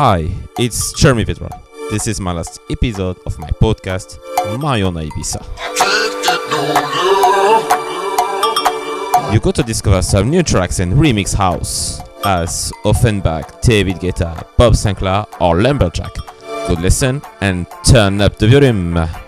Hi, it's Jeremy Vedra. This is my last episode of my podcast, My Own Ibiza. You got to discover some new tracks in remix house, as Ofenbach, David Guetta, Bob Sinclar, or Lumberjack. Good listen and turn up the volume.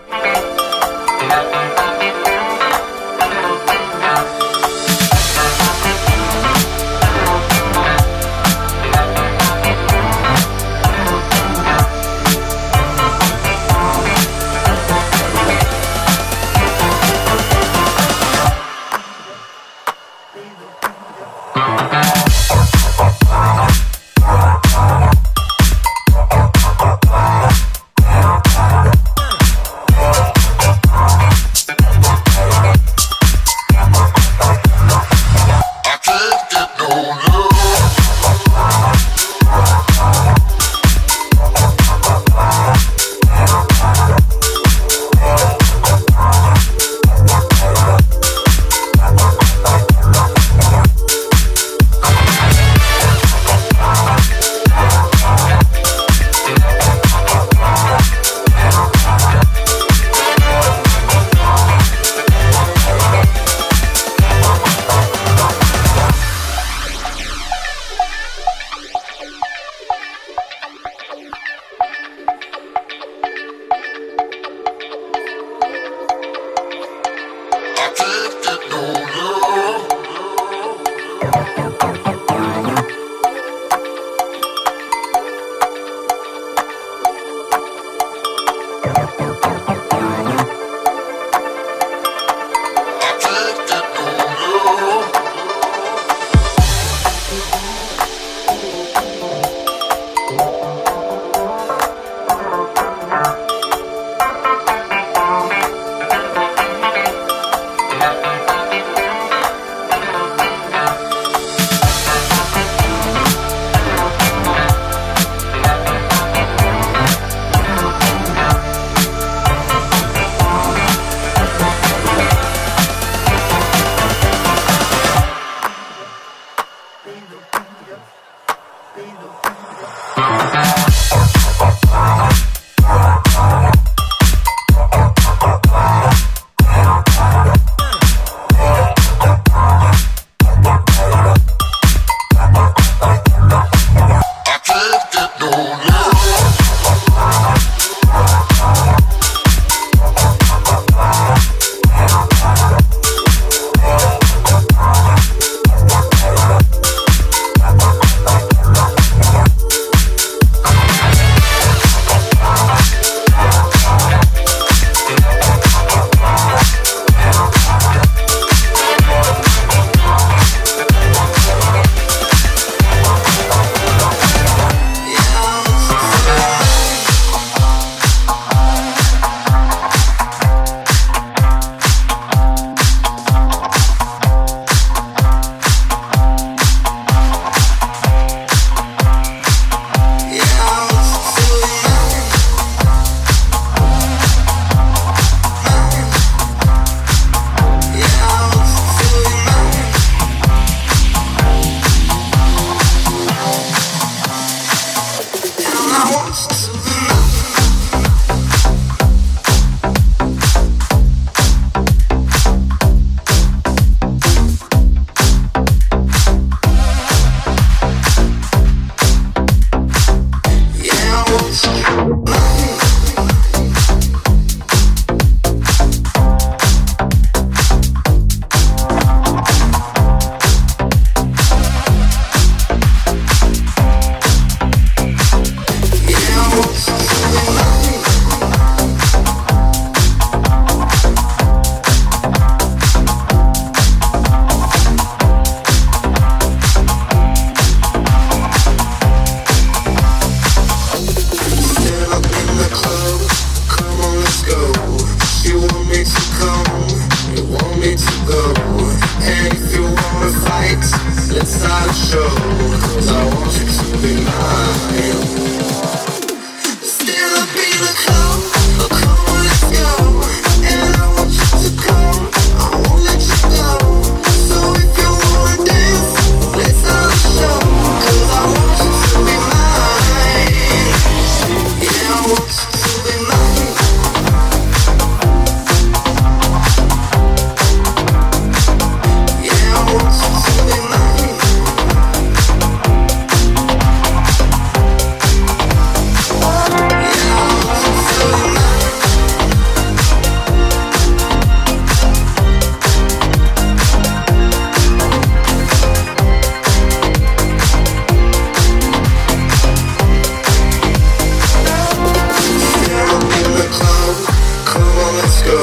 go.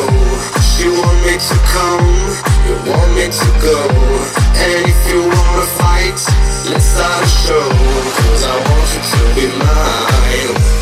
You want me to come, you want me to go. And if you wanna fight, let's start a show. Cause I want you to be mine.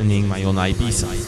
Listening my own Ibiza.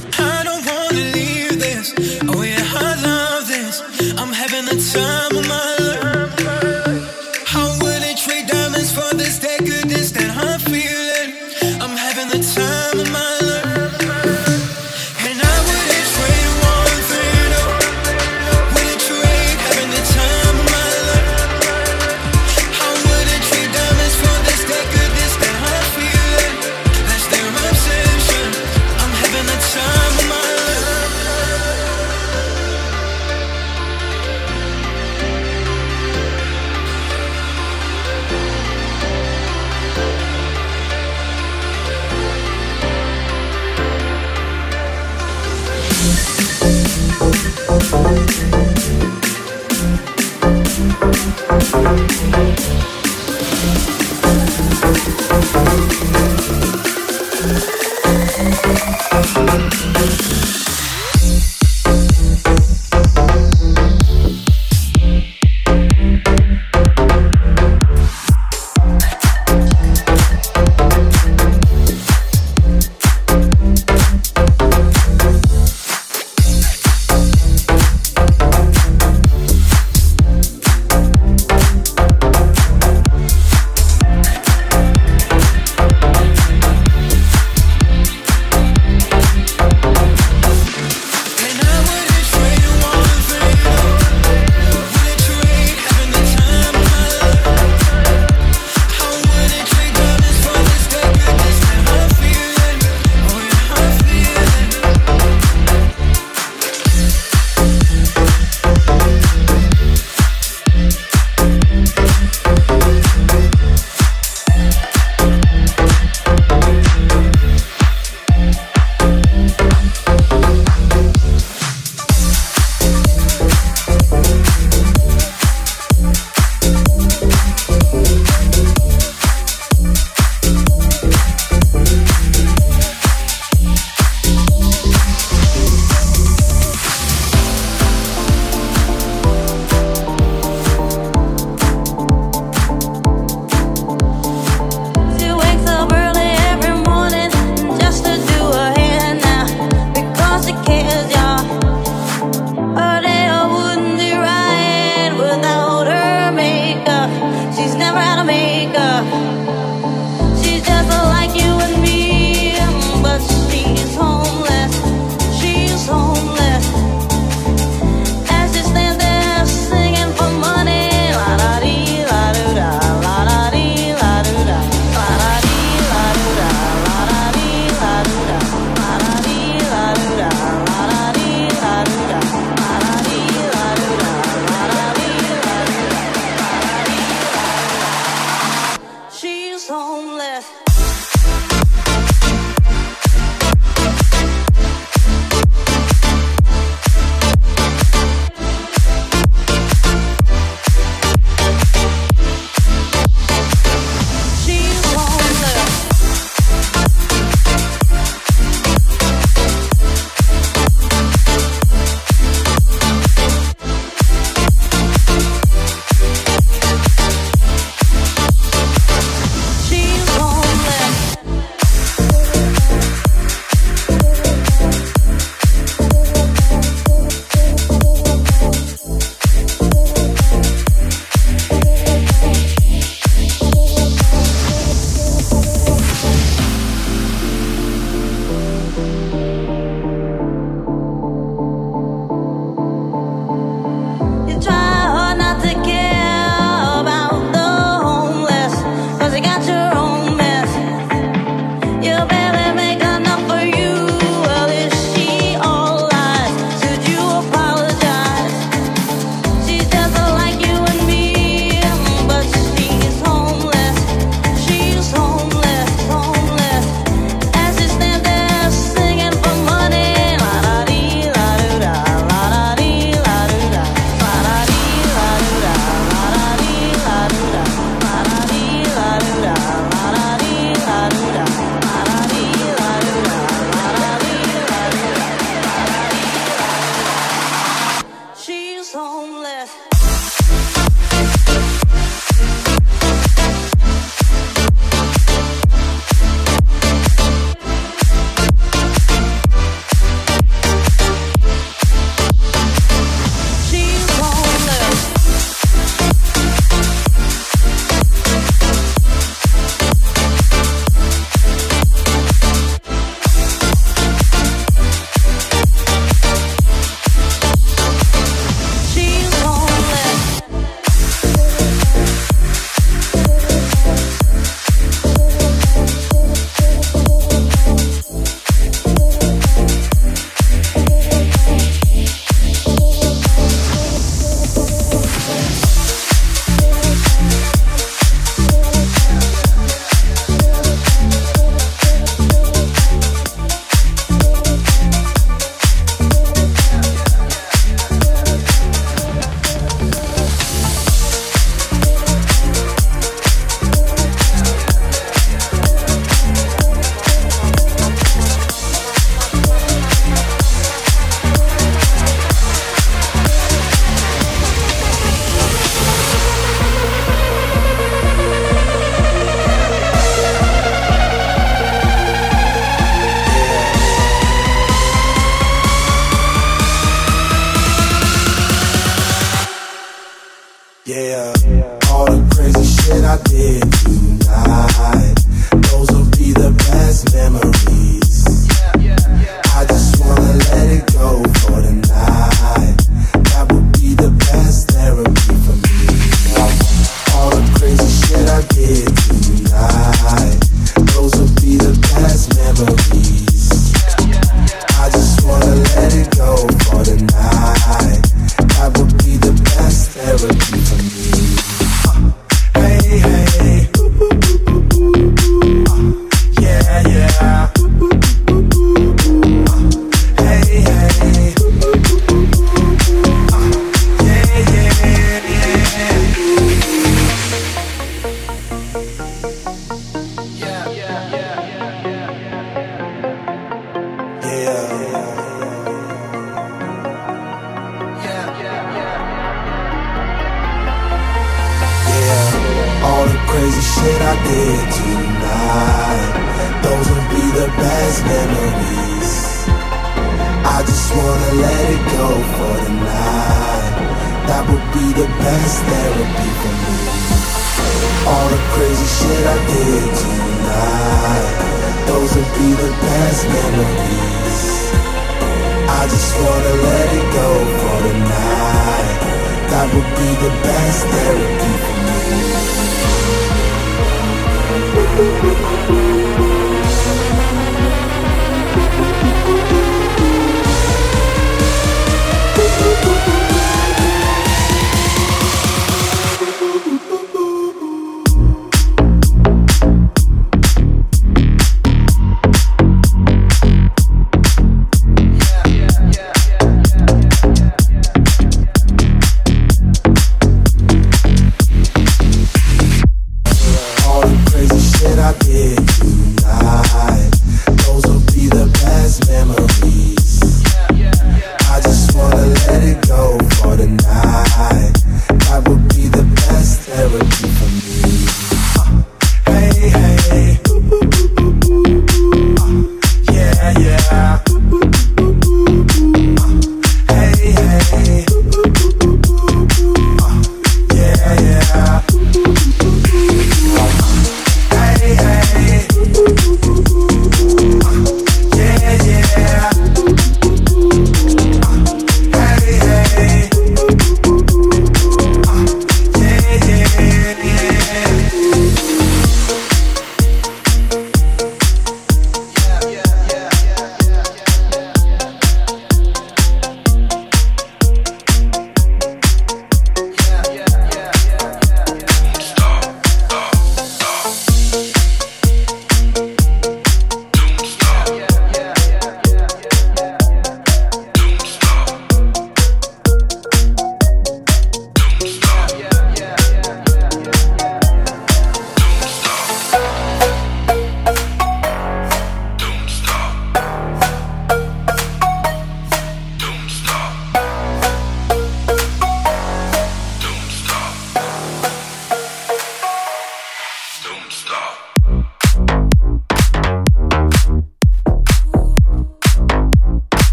Yeah.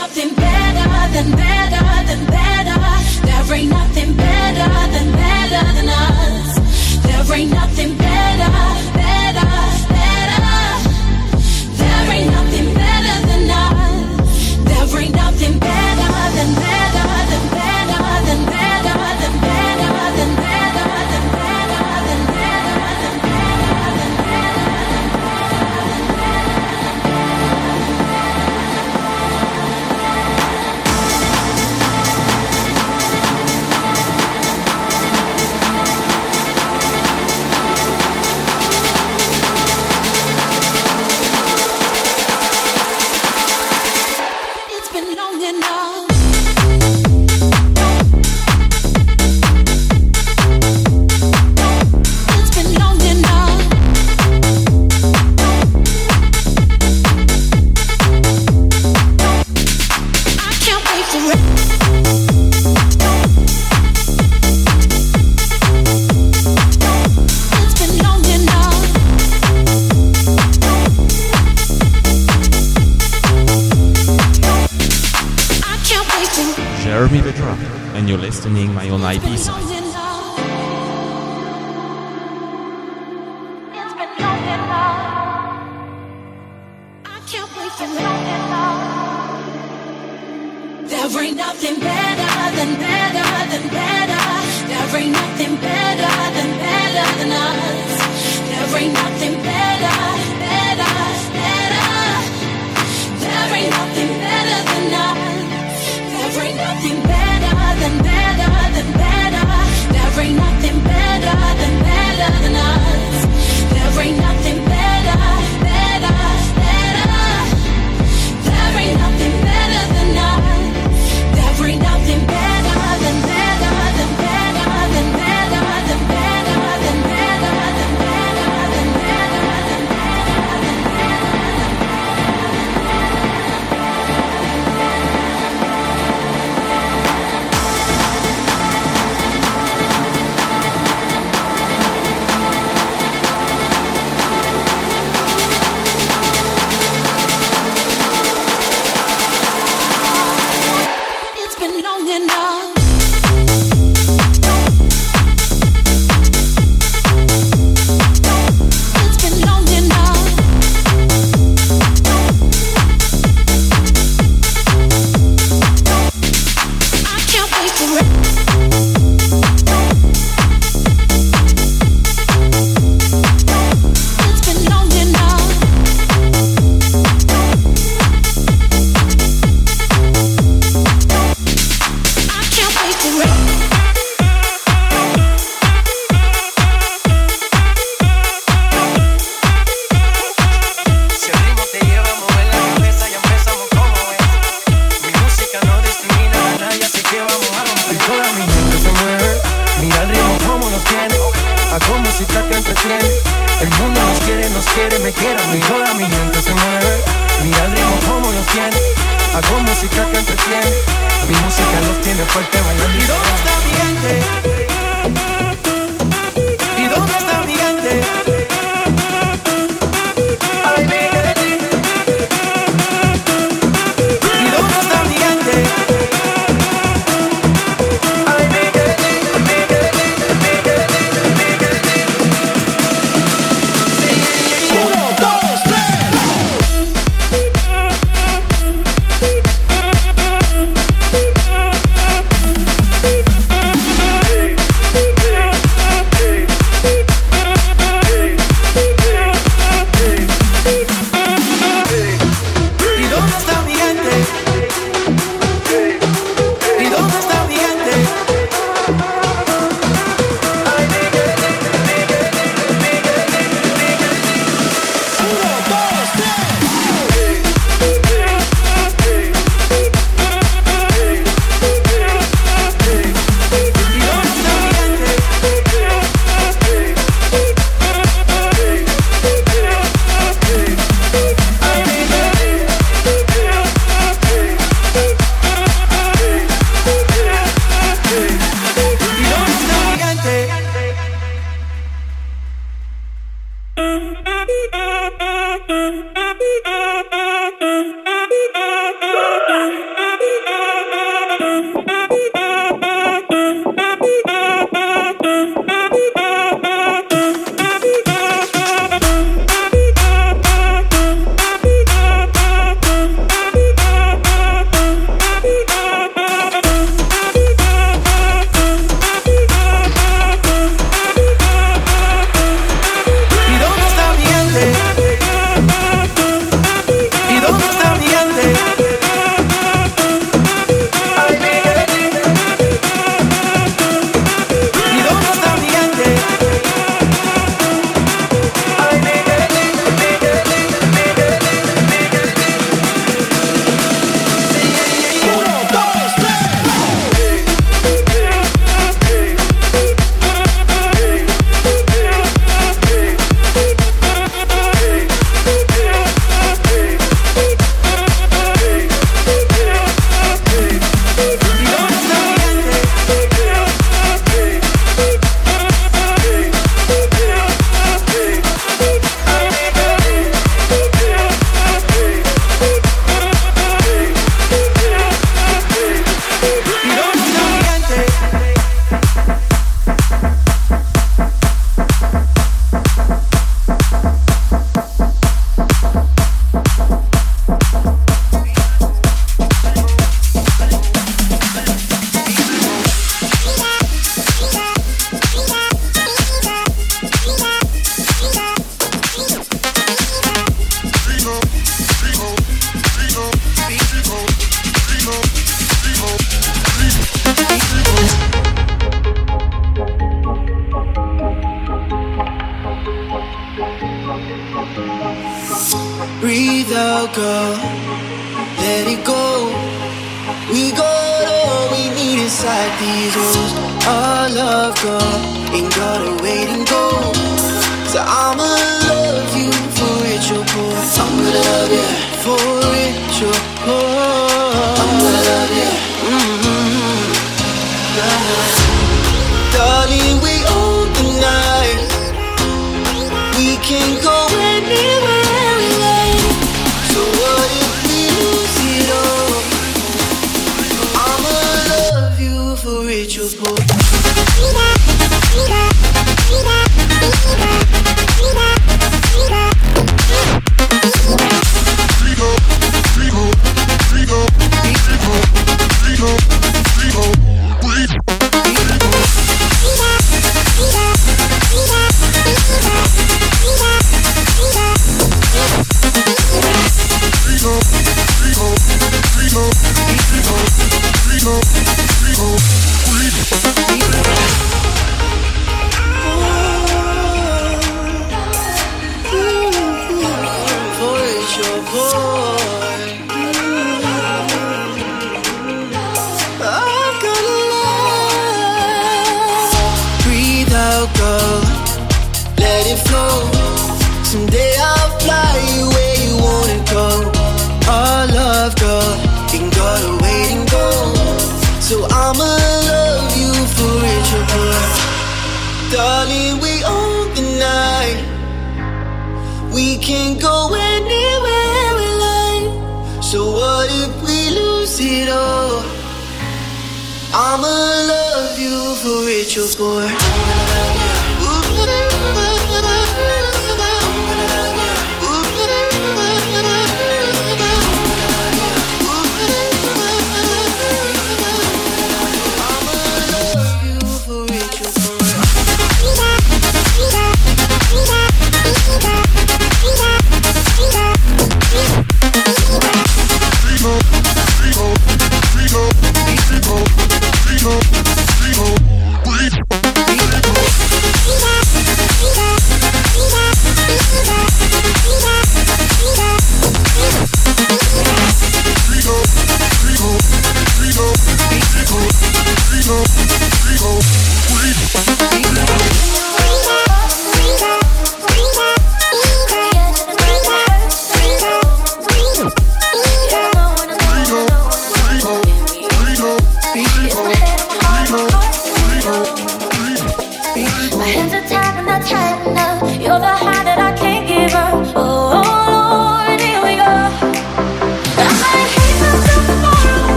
Nothing better than that. Rich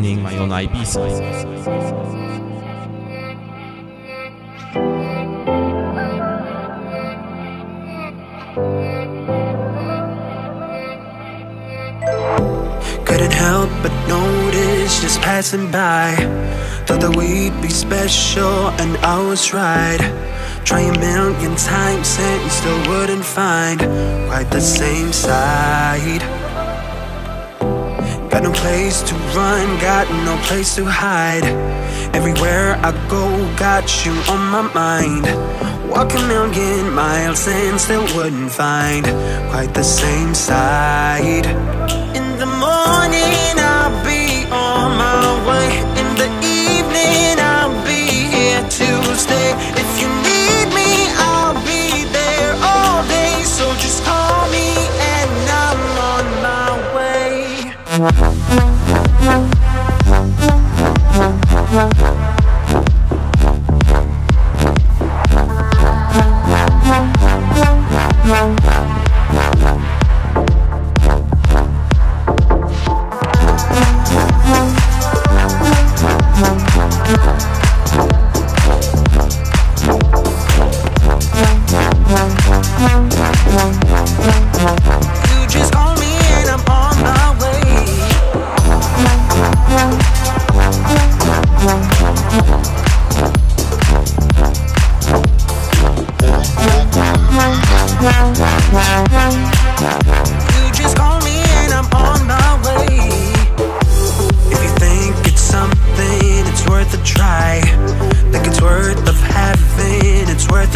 my own side. Couldn't help but notice just passing by. Thought that we'd be special, and I was right. Try a million times and still wouldn't find quite the same side. Got no place to run, got no place to hide. Everywhere I go, got you on my mind. Walk a million miles and still wouldn't find quite the same side. Worth a try. Think it's worth of having, it's worth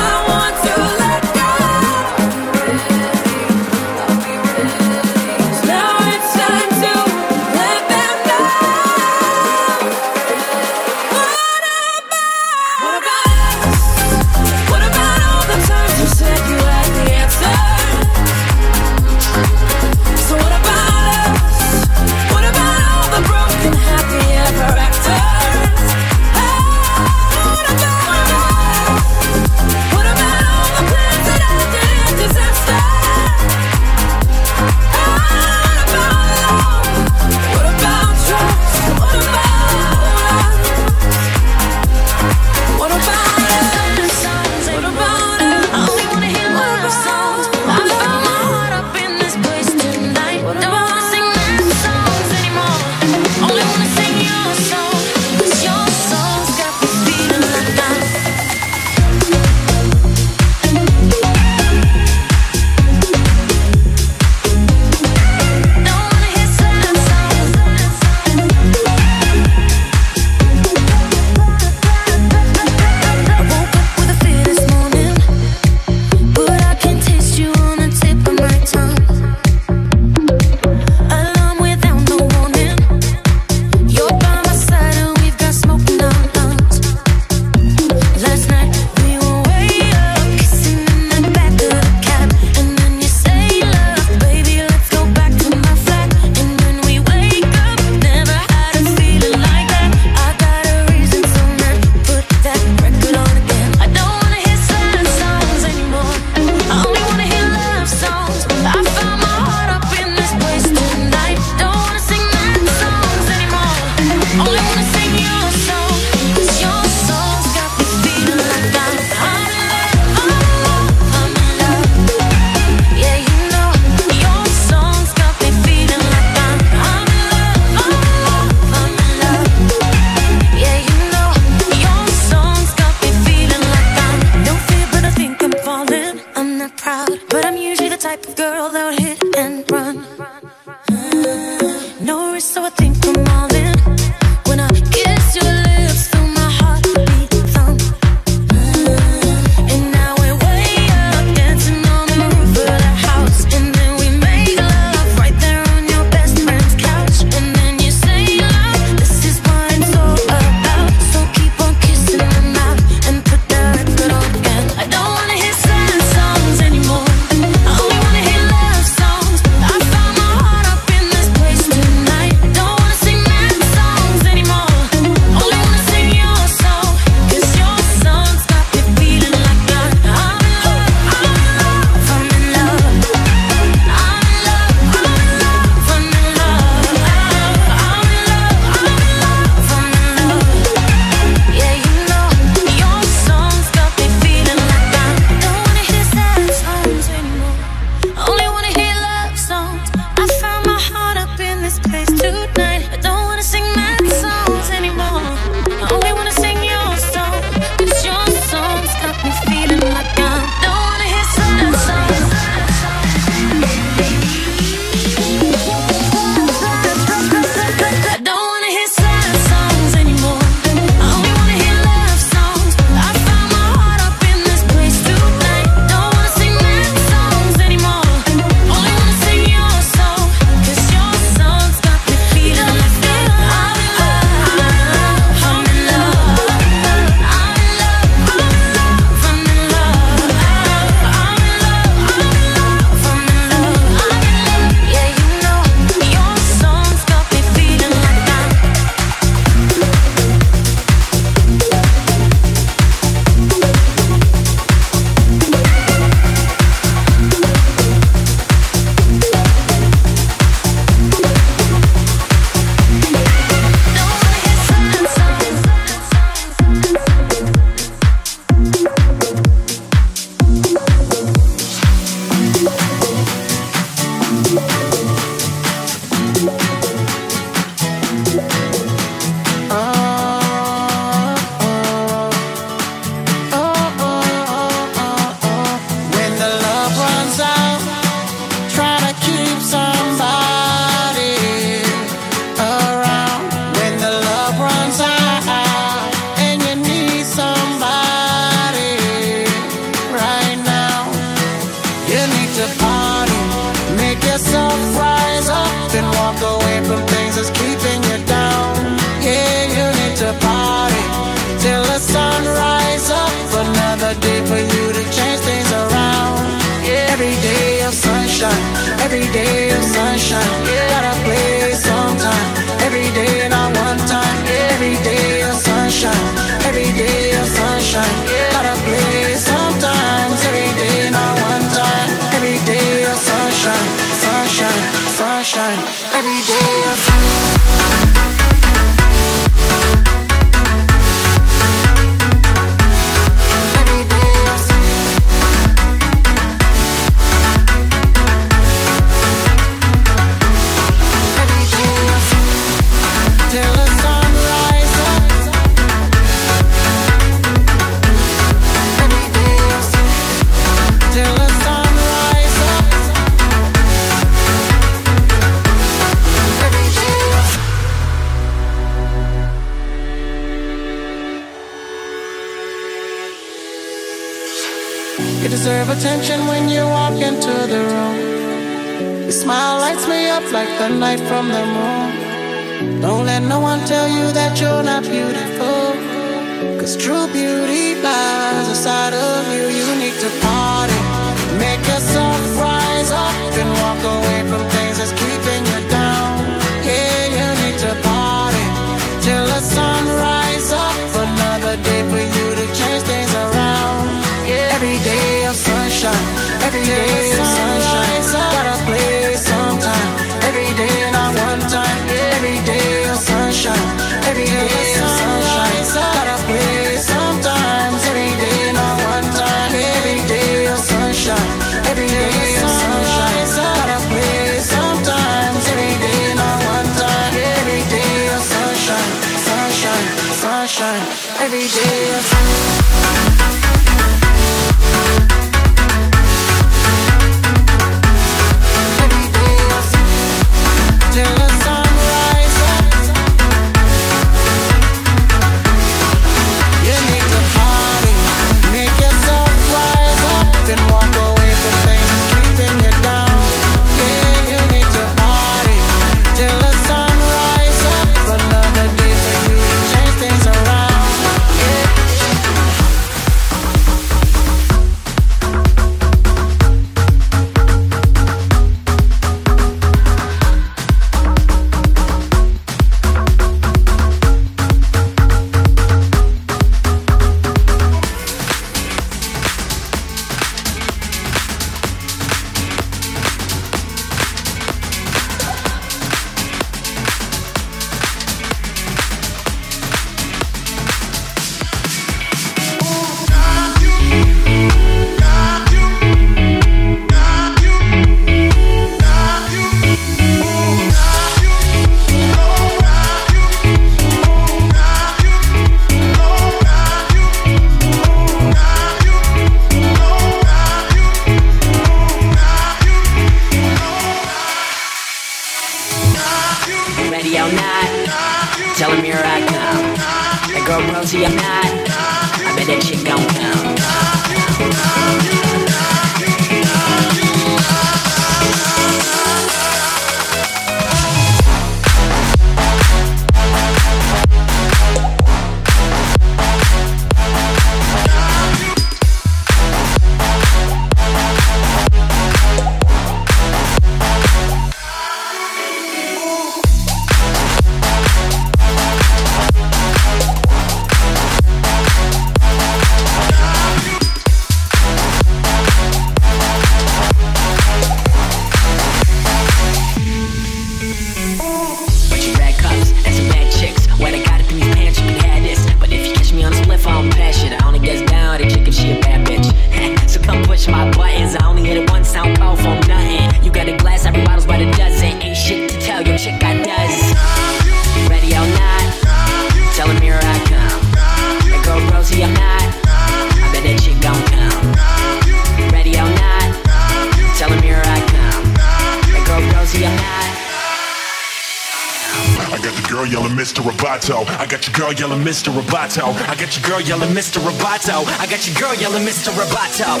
Roboto. I got your girl yelling Mr. Roboto. I got your girl yelling Mr. Roboto.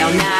or now.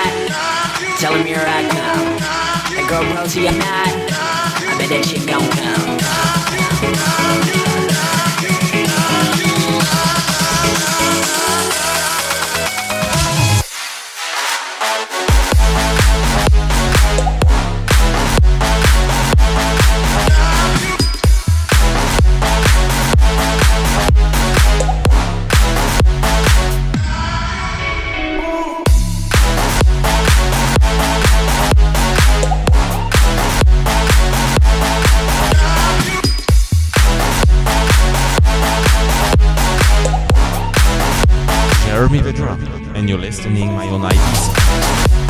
Jeremy Vedra, and you're listening My Own Ibiza.